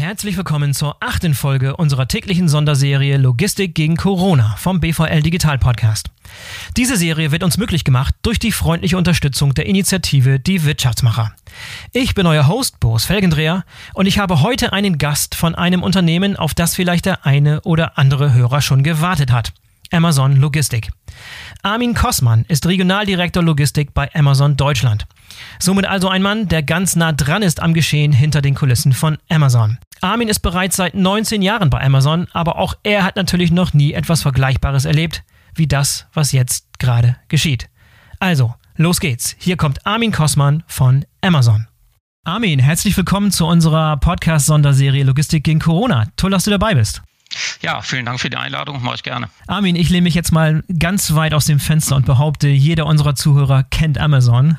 Herzlich willkommen zur achten Folge unserer täglichen Sonderserie Logistik gegen Corona vom BVL Digital Podcast. Diese Serie wird uns möglich gemacht durch die freundliche Unterstützung der Initiative Die Wirtschaftsmacher. Ich bin euer Host Boris Felgendreher und ich habe heute einen Gast von einem Unternehmen, auf das vielleicht der eine oder andere Hörer schon gewartet hat. Amazon Logistik. Armin Kossmann ist Regionaldirektor Logistik bei Amazon Deutschland. Somit also ein Mann, der ganz nah dran ist am Geschehen hinter den Kulissen von Amazon. Armin ist bereits seit 19 Jahren bei Amazon, aber auch er hat natürlich noch nie etwas Vergleichbares erlebt, wie das, was jetzt gerade geschieht. Also, los geht's. Hier kommt Armin Kossmann von Amazon. Armin, herzlich willkommen zu unserer Podcast-Sonderserie Logistik gegen Corona. Toll, dass du dabei bist. Ja, vielen Dank für die Einladung, mache ich gerne. Armin, ich lehne mich jetzt mal ganz weit aus dem Fenster und behaupte, jeder unserer Zuhörer kennt Amazon.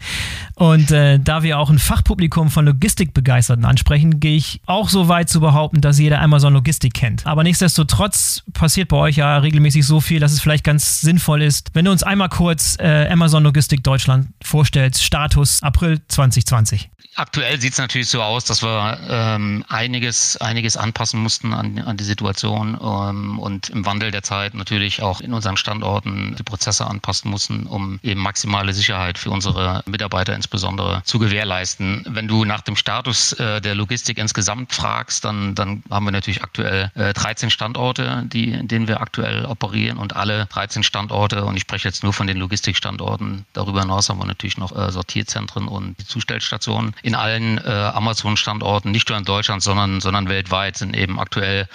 und äh, da wir auch ein Fachpublikum von Logistikbegeisterten ansprechen, gehe ich auch so weit zu behaupten, dass jeder Amazon Logistik kennt. Aber nichtsdestotrotz passiert bei euch ja regelmäßig so viel, dass es vielleicht ganz sinnvoll ist, wenn du uns einmal kurz äh, Amazon Logistik Deutschland vorstellst, Status April 2020. Aktuell sieht es natürlich so aus, dass wir ähm, einiges, einiges anpassen mussten an, an die Situation ähm, und im Wandel der Zeit natürlich auch in unseren Standorten die Prozesse anpassen mussten, um eben maximale Sicherheit für unsere Mitarbeiter insbesondere zu gewährleisten. Wenn du nach dem Status äh, der Logistik insgesamt fragst, dann, dann haben wir natürlich aktuell äh, 13 Standorte, die, in denen wir aktuell operieren und alle 13 Standorte, und ich spreche jetzt nur von den Logistikstandorten, darüber hinaus haben wir natürlich noch äh, Sortierzentren und Zustellstationen in allen äh, Amazon-Standorten, nicht nur in Deutschland, sondern, sondern weltweit, sind eben aktuell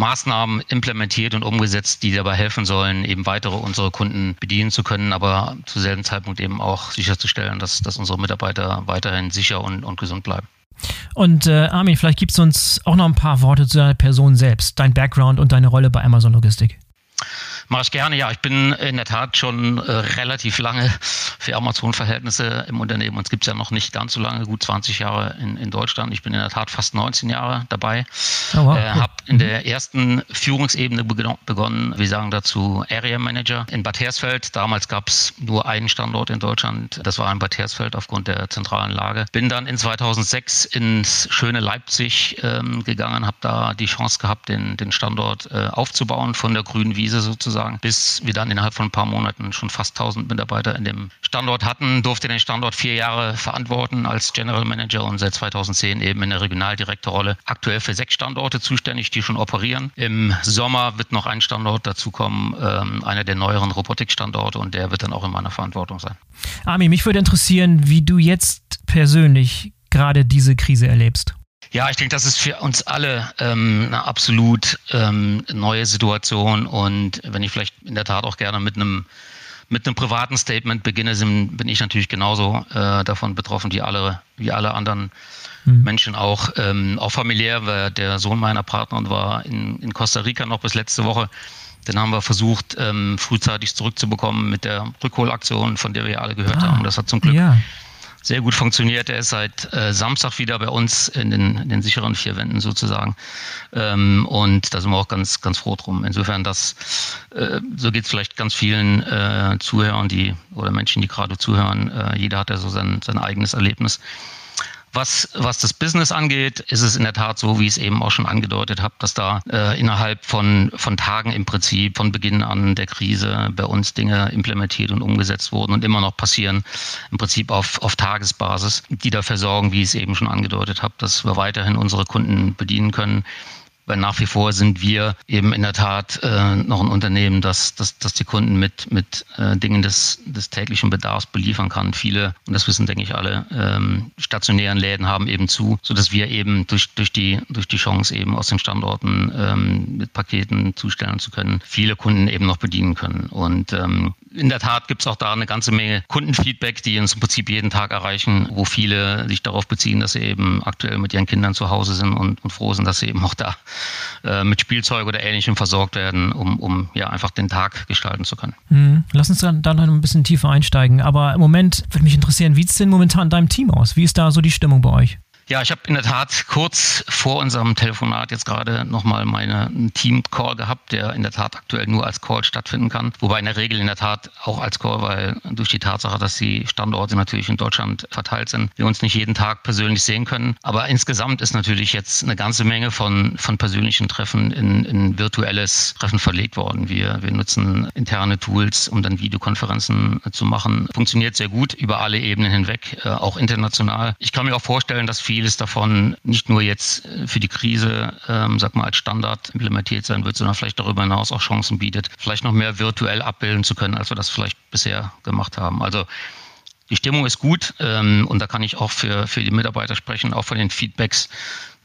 Maßnahmen implementiert und umgesetzt, die dabei helfen sollen, eben weitere unsere Kunden bedienen zu können, aber zu selben Zeitpunkt eben auch sicherzustellen, dass, dass unsere Mitarbeiter weiterhin sicher und, und gesund bleiben. Und äh, Armin, vielleicht gibst du uns auch noch ein paar Worte zu deiner Person selbst, dein Background und deine Rolle bei Amazon Logistik. Mache ich gerne, ja. Ich bin in der Tat schon äh, relativ lange für Amazon-Verhältnisse im Unternehmen. Uns gibt es ja noch nicht ganz so lange, gut 20 Jahre in, in Deutschland. Ich bin in der Tat fast 19 Jahre dabei. Oh, wow. äh, habe in der ersten Führungsebene begonnen, wir sagen dazu Area Manager in Bad Hersfeld. Damals gab es nur einen Standort in Deutschland. Das war in Bad Hersfeld aufgrund der zentralen Lage. Bin dann in 2006 ins schöne Leipzig ähm, gegangen, habe da die Chance gehabt, den, den Standort äh, aufzubauen von der grünen Wiese sozusagen sozusagen, bis wir dann innerhalb von ein paar Monaten schon fast 1000 Mitarbeiter in dem Standort hatten, durfte den Standort vier Jahre verantworten als General Manager und seit 2010 eben in der Regionaldirektorrolle. Aktuell für sechs Standorte zuständig, die schon operieren. Im Sommer wird noch ein Standort dazukommen, ähm, einer der neueren Robotikstandorte und der wird dann auch in meiner Verantwortung sein. Armin, mich würde interessieren, wie du jetzt persönlich gerade diese Krise erlebst. Ja, ich denke, das ist für uns alle ähm, eine absolut ähm, neue Situation. Und wenn ich vielleicht in der Tat auch gerne mit einem mit einem privaten Statement beginne, bin ich natürlich genauso äh, davon betroffen wie alle, wie alle anderen mhm. Menschen auch. Ähm, auch familiär, weil der Sohn meiner Partnerin war in, in Costa Rica noch bis letzte Woche. Den haben wir versucht, ähm, frühzeitig zurückzubekommen mit der Rückholaktion, von der wir alle gehört ah, haben. Das hat zum Glück ja sehr gut funktioniert. Er ist seit äh, Samstag wieder bei uns in den, in den sicheren vier Wänden sozusagen. Ähm, und da sind wir auch ganz, ganz froh drum. Insofern, das, äh, so geht es vielleicht ganz vielen äh, Zuhörern, die oder Menschen, die gerade zuhören. Äh, jeder hat ja so sein, sein eigenes Erlebnis. Was, was das Business angeht, ist es in der Tat so, wie ich es eben auch schon angedeutet habe, dass da äh, innerhalb von, von Tagen im Prinzip von Beginn an der Krise bei uns Dinge implementiert und umgesetzt wurden und immer noch passieren, im Prinzip auf, auf Tagesbasis, die dafür sorgen, wie ich es eben schon angedeutet habe, dass wir weiterhin unsere Kunden bedienen können weil nach wie vor sind wir eben in der Tat äh, noch ein Unternehmen, das, das, das die Kunden mit, mit äh, Dingen des, des täglichen Bedarfs beliefern kann. Viele, und das wissen, denke ich, alle, ähm, stationären Läden haben eben zu, sodass wir eben durch, durch, die, durch die Chance eben aus den Standorten ähm, mit Paketen zustellen zu können, viele Kunden eben noch bedienen können. Und ähm, in der Tat gibt es auch da eine ganze Menge Kundenfeedback, die uns im Prinzip jeden Tag erreichen, wo viele sich darauf beziehen, dass sie eben aktuell mit ihren Kindern zu Hause sind und, und froh sind, dass sie eben auch da äh, mit Spielzeug oder Ähnlichem versorgt werden, um, um ja einfach den Tag gestalten zu können. Mhm. Lass uns dann da noch ein bisschen tiefer einsteigen. Aber im Moment würde mich interessieren, wie sieht es denn momentan in deinem Team aus? Wie ist da so die Stimmung bei euch? Ja, ich habe in der Tat kurz vor unserem Telefonat jetzt gerade nochmal meinen Team-Call gehabt, der in der Tat aktuell nur als Call stattfinden kann. Wobei in der Regel in der Tat auch als Call, weil durch die Tatsache, dass die Standorte natürlich in Deutschland verteilt sind, wir uns nicht jeden Tag persönlich sehen können. Aber insgesamt ist natürlich jetzt eine ganze Menge von, von persönlichen Treffen in, in virtuelles Treffen verlegt worden. Wir, wir nutzen interne Tools, um dann Videokonferenzen zu machen. Funktioniert sehr gut über alle Ebenen hinweg, äh, auch international. Ich kann mir auch vorstellen, dass viele vieles davon nicht nur jetzt äh, für die Krise, ähm, sag mal, als Standard implementiert sein wird, sondern vielleicht darüber hinaus auch Chancen bietet, vielleicht noch mehr virtuell abbilden zu können, als wir das vielleicht bisher gemacht haben. Also die Stimmung ist gut ähm, und da kann ich auch für, für die Mitarbeiter sprechen, auch von den Feedbacks,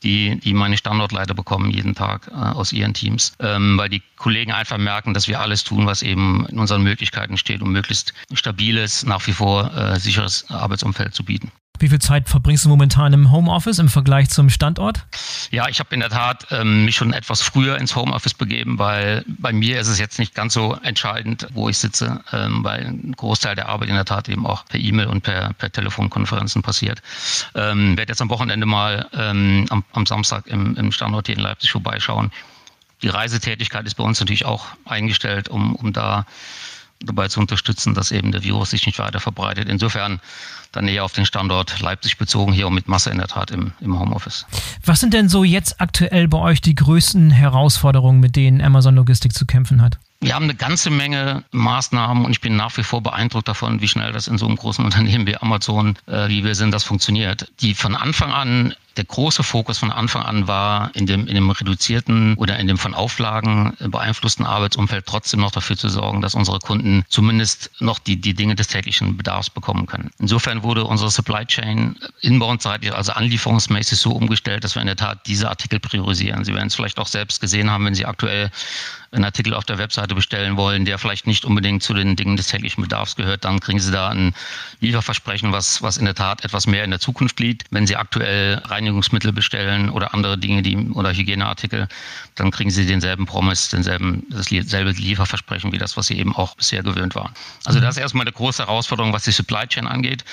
die, die meine Standortleiter bekommen jeden Tag äh, aus ihren Teams, ähm, weil die Kollegen einfach merken, dass wir alles tun, was eben in unseren Möglichkeiten steht, um möglichst stabiles, nach wie vor äh, sicheres Arbeitsumfeld zu bieten. Wie viel Zeit verbringst du momentan im Homeoffice im Vergleich zum Standort? Ja, ich habe in der Tat ähm, mich schon etwas früher ins Homeoffice begeben, weil bei mir ist es jetzt nicht ganz so entscheidend, wo ich sitze, ähm, weil ein Großteil der Arbeit in der Tat eben auch per E-Mail und per, per Telefonkonferenzen passiert. Ähm, werde jetzt am Wochenende mal ähm, am, am, Samstag im, im Standort hier in Leipzig vorbeischauen. Die Reisetätigkeit ist bei uns natürlich auch eingestellt, um, um da dabei zu unterstützen, dass eben der Virus sich nicht weiter verbreitet. Insofern dann eher auf den Standort Leipzig bezogen, hier auch mit Masse in der Tat im, im Homeoffice. Was sind denn so jetzt aktuell bei euch die größten Herausforderungen, mit denen Amazon Logistik zu kämpfen hat? Wir haben eine ganze Menge Maßnahmen und ich bin nach wie vor beeindruckt davon, wie schnell das in so einem großen Unternehmen wie Amazon, äh, wie wir sind, das funktioniert. Die von Anfang an der große Fokus von Anfang an war, in dem, in dem reduzierten oder in dem von Auflagen beeinflussten Arbeitsumfeld trotzdem noch dafür zu sorgen, dass unsere Kunden zumindest noch die, die Dinge des täglichen Bedarfs bekommen können. Insofern wurde unsere Supply Chain inbound-seitig, also anlieferungsmäßig so umgestellt, dass wir in der Tat diese Artikel priorisieren. Sie werden es vielleicht auch selbst gesehen haben, wenn Sie aktuell einen Artikel auf der Webseite bestellen wollen, der vielleicht nicht unbedingt zu den Dingen des täglichen Bedarfs gehört, dann kriegen Sie da ein Lieferversprechen, was, was in der Tat etwas mehr in der Zukunft liegt. Wenn Sie aktuell rein Reinigungsmittel bestellen oder andere Dinge, die oder Hygieneartikel, dann kriegen sie denselben Promise, denselben, dasselbe Lieferversprechen wie das, was sie eben auch bisher gewöhnt waren. Also das ist erstmal eine große Herausforderung, was die Supply Chain angeht,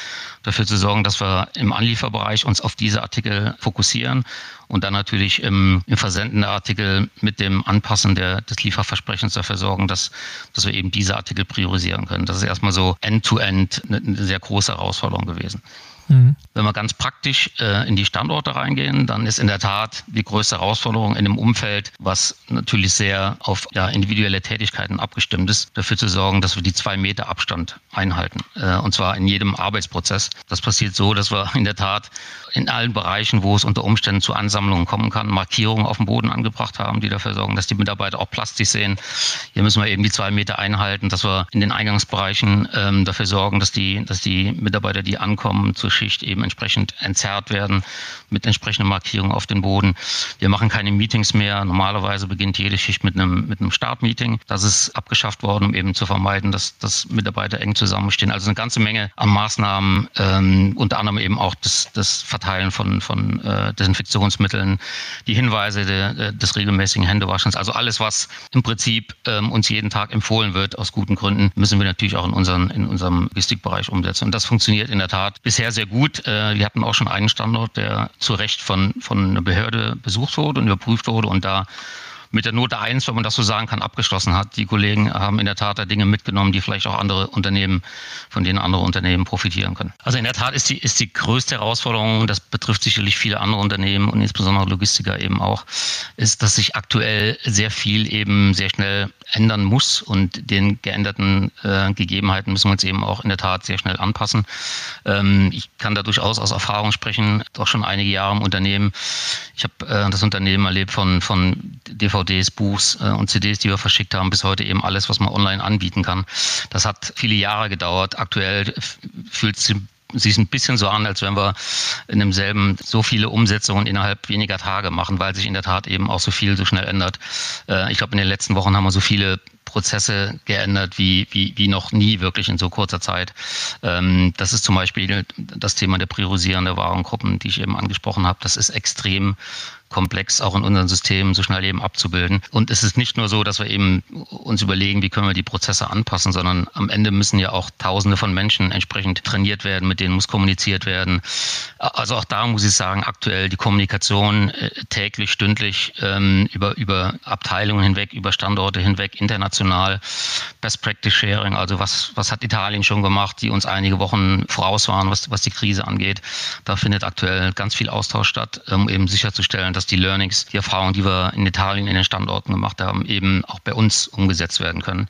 dafür zu sorgen, dass wir im Anlieferbereich uns auf diese Artikel fokussieren und dann natürlich im, im Versenden der Artikel mit dem Anpassen der, des Lieferversprechens dafür sorgen, dass, dass wir eben diese Artikel priorisieren können. Das ist erstmal so end-to-end -End eine, eine sehr große Herausforderung gewesen. Mhm. Wenn wir ganz praktisch äh, in die Standorte reingehen, dann ist in der Tat die größte Herausforderung in einem Umfeld, was natürlich sehr auf ja, individuelle Tätigkeiten abgestimmt ist, dafür zu sorgen, dass wir die zwei Meter Abstand einhalten. Äh, und zwar in jedem Arbeitsprozess. Das passiert so, dass wir in der Tat in allen Bereichen, wo es unter Umständen zu Ansammlungen kommen kann, Markierungen auf dem Boden angebracht haben, die dafür sorgen, dass die Mitarbeiter auch plastisch sehen. Hier müssen wir eben die zwei Meter einhalten, dass wir in den Eingangsbereichen ähm, dafür sorgen, dass die, dass die Mitarbeiter, die ankommen zur Schicht, eben entsprechend entzerrt werden mit entsprechenden Markierungen auf den Boden. Wir machen keine Meetings mehr. Normalerweise beginnt jede Schicht mit einem, mit einem Startmeeting. Das ist abgeschafft worden, um eben zu vermeiden, dass, dass Mitarbeiter eng zusammenstehen. Also eine ganze Menge an Maßnahmen, ähm, unter anderem eben auch das, das Verteilen von, von äh, Desinfektionsmitteln, die Hinweise de, des regelmäßigen Händewaschens. Also alles, was im Prinzip ähm, uns jeden Tag empfohlen wird, aus guten Gründen, müssen wir natürlich auch in, unseren, in unserem Logistikbereich umsetzen. Und das funktioniert in der Tat bisher sehr gut. Äh, wir hatten auch schon einen Standort, der zu Recht von, von einer Behörde besucht wurde und überprüft wurde und da mit der Note 1, wenn man das so sagen kann, abgeschlossen hat. Die Kollegen haben in der Tat da Dinge mitgenommen, die vielleicht auch andere Unternehmen, von denen andere Unternehmen profitieren können. Also in der Tat ist die, ist die größte Herausforderung, das betrifft sicherlich viele andere Unternehmen und insbesondere Logistiker eben auch, ist, dass sich aktuell sehr viel eben sehr schnell ändern muss und den geänderten äh, Gegebenheiten müssen wir uns eben auch in der Tat sehr schnell anpassen. Ähm, ich kann da durchaus aus Erfahrung sprechen, doch schon einige Jahre im Unternehmen. Ich habe äh, das Unternehmen erlebt von, von DVDs, Buchs äh, und CDs, die wir verschickt haben, bis heute eben alles, was man online anbieten kann. Das hat viele Jahre gedauert. Aktuell fühlt es sich ein bisschen so an, als wenn wir in demselben so viele Umsetzungen innerhalb weniger Tage machen, weil sich in der Tat eben auch so viel so schnell ändert. Äh, ich glaube, in den letzten Wochen haben wir so viele Prozesse geändert wie, wie, wie noch nie wirklich in so kurzer Zeit. Ähm, das ist zum Beispiel das Thema der Priorisierung der Warengruppen, die ich eben angesprochen habe. Das ist extrem komplex auch in unseren Systemen so schnell eben abzubilden. Und es ist nicht nur so, dass wir eben uns überlegen, wie können wir die Prozesse anpassen, sondern am Ende müssen ja auch Tausende von Menschen entsprechend trainiert werden, mit denen muss kommuniziert werden. Also auch da muss ich sagen, aktuell die Kommunikation äh, täglich, stündlich ähm, über, über Abteilungen hinweg, über Standorte hinweg, international, Best Practice Sharing, also was, was hat Italien schon gemacht, die uns einige Wochen voraus waren, was, was die Krise angeht. Da findet aktuell ganz viel Austausch statt, um eben sicherzustellen, dass dass die Learnings, die Erfahrungen, die wir in Italien in den Standorten gemacht haben, eben auch bei uns umgesetzt werden können.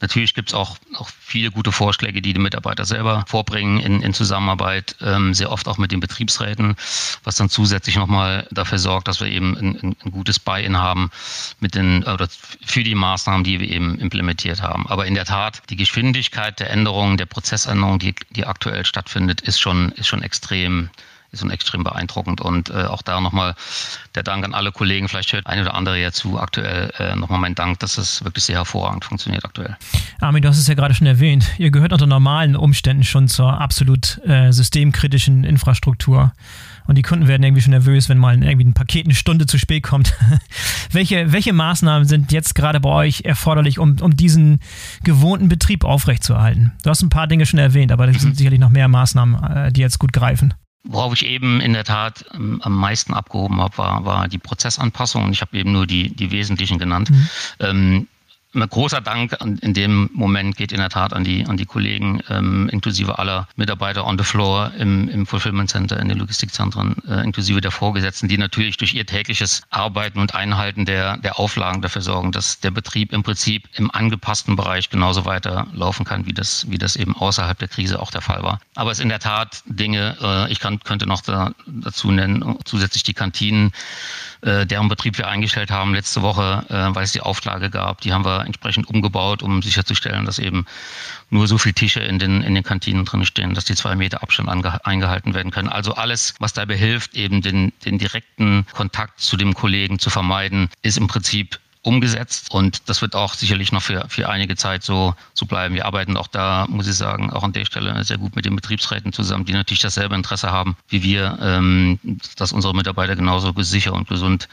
Natürlich gibt es auch, auch viele gute Vorschläge, die die Mitarbeiter selber vorbringen in, in Zusammenarbeit, ähm, sehr oft auch mit den Betriebsräten, was dann zusätzlich nochmal dafür sorgt, dass wir eben ein, ein gutes Buy-in haben mit den, oder für die Maßnahmen, die wir eben implementiert haben. Aber in der Tat, die Geschwindigkeit der Änderungen, der Prozessänderung, die, die aktuell stattfindet, ist schon, ist schon extrem ist schon extrem beeindruckend. Und äh, auch da nochmal der Dank an alle Kollegen. Vielleicht hört ein oder andere ja zu. Aktuell äh, nochmal mein Dank, dass es wirklich sehr hervorragend funktioniert aktuell. Armin, du hast es ja gerade schon erwähnt. Ihr gehört unter normalen Umständen schon zur absolut äh, systemkritischen Infrastruktur. Und die Kunden werden irgendwie schon nervös, wenn mal irgendwie ein Paket eine Stunde zu spät kommt. welche, welche Maßnahmen sind jetzt gerade bei euch erforderlich, um, um diesen gewohnten Betrieb aufrechtzuerhalten? Du hast ein paar Dinge schon erwähnt, aber es sind sicherlich noch mehr Maßnahmen, äh, die jetzt gut greifen. Worauf ich eben in der Tat ähm, am meisten abgehoben habe, war, war die Prozessanpassung. Und ich habe eben nur die, die wesentlichen genannt. Mhm. Ähm, ein großer Dank in dem Moment geht in der Tat an die, an die Kollegen, ähm, inklusive aller Mitarbeiter on the floor im, im Fulfillment Center, in den Logistikzentren, äh, inklusive der Vorgesetzten, die natürlich durch ihr tägliches Arbeiten und Einhalten der, der Auflagen dafür sorgen, dass der Betrieb im Prinzip im angepassten Bereich genauso weiterlaufen kann, wie das, wie das eben außerhalb der Krise auch der Fall war. Aber es sind in der Tat Dinge, äh, ich kann, könnte noch da, dazu nennen, zusätzlich die Kantinen, äh, deren Betrieb wir eingestellt haben letzte Woche, äh, weil es die Auflage gab. Die haben wir entsprechend umgebaut, um sicherzustellen, dass eben nur so viele Tische in den, in den Kantinen drin stehen, dass die zwei Meter Abstand eingehalten werden können. Also alles, was dabei hilft, eben den, den direkten Kontakt zu dem Kollegen zu vermeiden, ist im Prinzip umgesetzt und das wird auch sicherlich noch für, für einige Zeit so, so bleiben. Wir arbeiten auch da, muss ich sagen, auch an der Stelle sehr gut mit den Betriebsräten zusammen, die natürlich dasselbe Interesse haben wie wir, ähm, dass unsere Mitarbeiter genauso sicher und gesund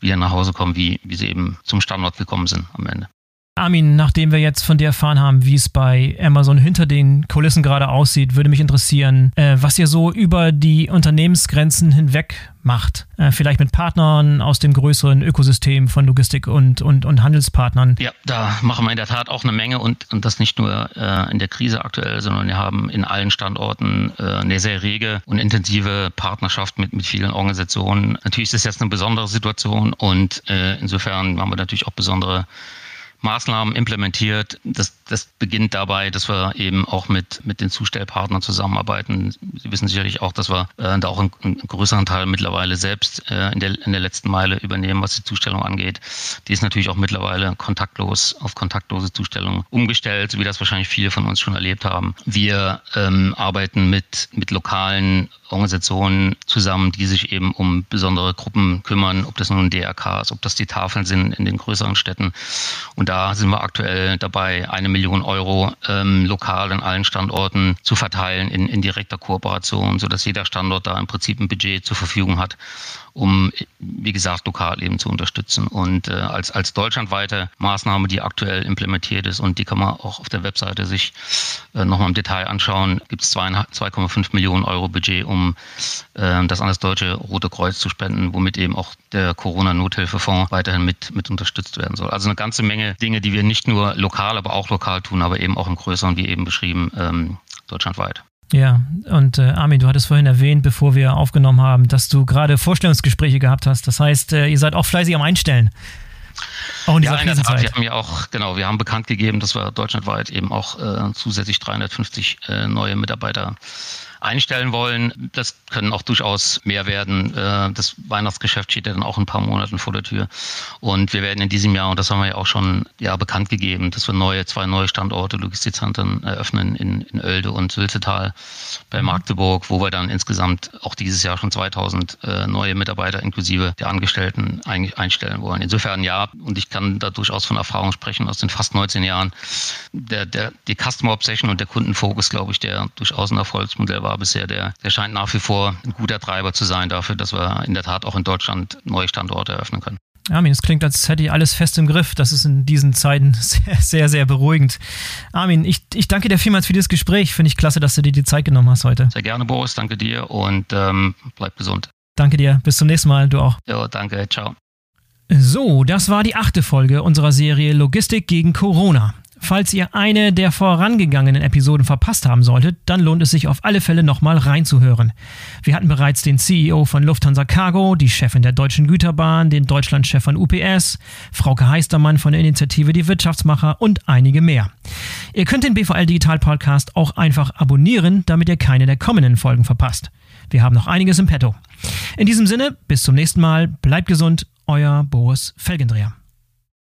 wieder nach Hause kommen, wie, wie sie eben zum Standort gekommen sind am Ende. Armin, nachdem wir jetzt von dir erfahren haben, wie es bei Amazon hinter den Kulissen gerade aussieht, würde mich interessieren, äh, was ihr so über die Unternehmensgrenzen hinweg macht. Äh, vielleicht mit Partnern aus dem größeren Ökosystem von Logistik und, und, und Handelspartnern. Ja, da machen wir in der Tat auch eine Menge und, und das nicht nur äh, in der Krise aktuell, sondern wir haben in allen Standorten äh, eine sehr rege und intensive Partnerschaft mit, mit vielen Organisationen. Natürlich ist es jetzt eine besondere Situation und äh, insofern haben wir natürlich auch besondere Maßnahmen implementiert. Das, das beginnt dabei, dass wir eben auch mit, mit den Zustellpartnern zusammenarbeiten. Sie wissen sicherlich auch, dass wir äh, da auch einen, einen, größeren Teil mittlerweile selbst äh, in, der, in der letzten Meile übernehmen, was die Zustellung angeht. Die ist natürlich auch mittlerweile kontaktlos auf kontaktlose Zustellung umgestellt, wie das wahrscheinlich viele von uns schon erlebt haben. Wir ähm, arbeiten mit, mit lokalen Organisationen zusammen, die sich eben um besondere Gruppen kümmern, ob das nun DRK ist, ob das die Tafeln sind in den größeren Städten. Und da sind wir aktuell dabei, eine Million Euro ähm, lokal an allen Standorten zu verteilen in, in direkter Kooperation, sodass jeder Standort da im Prinzip ein Budget zur Verfügung hat um, wie gesagt, lokal eben zu unterstützen. Und äh, als, als deutschlandweite Maßnahme, die aktuell implementiert ist und die kann man auch auf der Webseite sich äh, nochmal im Detail anschauen, gibt es 2,5 Millionen Euro Budget, um äh, das an das Deutsche Rote Kreuz zu spenden, womit eben auch der Corona-Nothilfefonds weiterhin mit, mit unterstützt werden soll. Also eine ganze Menge Dinge, die wir nicht nur lokal, aber auch lokal tun, aber eben auch im größeren, wie eben beschrieben, ähm, deutschlandweit. Ja, und äh, Armin, du hattest vorhin erwähnt, bevor wir aufgenommen haben, dass du gerade Vorstellungsgespräche gehabt hast. Das heißt, äh, ihr seid auch fleißig am Einstellen. Auch in dieser ja, in der Tat, wir haben ja auch, genau, wir haben bekannt gegeben, dass wir deutschlandweit eben auch äh, zusätzlich 350 äh, neue Mitarbeiter einstellen wollen. Das können auch durchaus mehr werden. Äh, das Weihnachtsgeschäft steht ja dann auch ein paar Monaten vor der Tür. Und wir werden in diesem Jahr, und das haben wir ja auch schon ja, bekannt gegeben, dass wir neue, zwei neue Standorte Logistikzentren eröffnen in, in Oelde und Sülzetal bei mhm. Magdeburg, wo wir dann insgesamt auch dieses Jahr schon 2000 äh, neue Mitarbeiter inklusive der Angestellten ein, einstellen wollen. Insofern ja, und ich kann da durchaus von Erfahrung sprechen aus den fast 19 Jahren. Der, der, die Customer Obsession und der Kundenfokus, glaube ich, der durchaus ein Erfolgsmodell war bisher, der, der scheint nach wie vor ein guter Treiber zu sein dafür, dass wir in der Tat auch in Deutschland neue Standorte eröffnen können. Armin, es klingt, als hätte ich alles fest im Griff. Das ist in diesen Zeiten sehr, sehr, sehr beruhigend. Armin, ich, ich danke dir vielmals für dieses Gespräch. Finde ich klasse, dass du dir die Zeit genommen hast heute. Sehr gerne, Boris. Danke dir und ähm, bleib gesund. Danke dir. Bis zum nächsten Mal. Du auch. Ja, danke. Ciao. So, das war die achte Folge unserer Serie Logistik gegen Corona. Falls ihr eine der vorangegangenen Episoden verpasst haben solltet, dann lohnt es sich auf alle Fälle nochmal reinzuhören. Wir hatten bereits den CEO von Lufthansa Cargo, die Chefin der Deutschen Güterbahn, den Deutschlandchef von UPS, Frauke Heistermann von der Initiative Die Wirtschaftsmacher und einige mehr. Ihr könnt den BVL Digital Podcast auch einfach abonnieren, damit ihr keine der kommenden Folgen verpasst. Wir haben noch einiges im Petto. In diesem Sinne, bis zum nächsten Mal, bleibt gesund, euer Boris Felgendreher.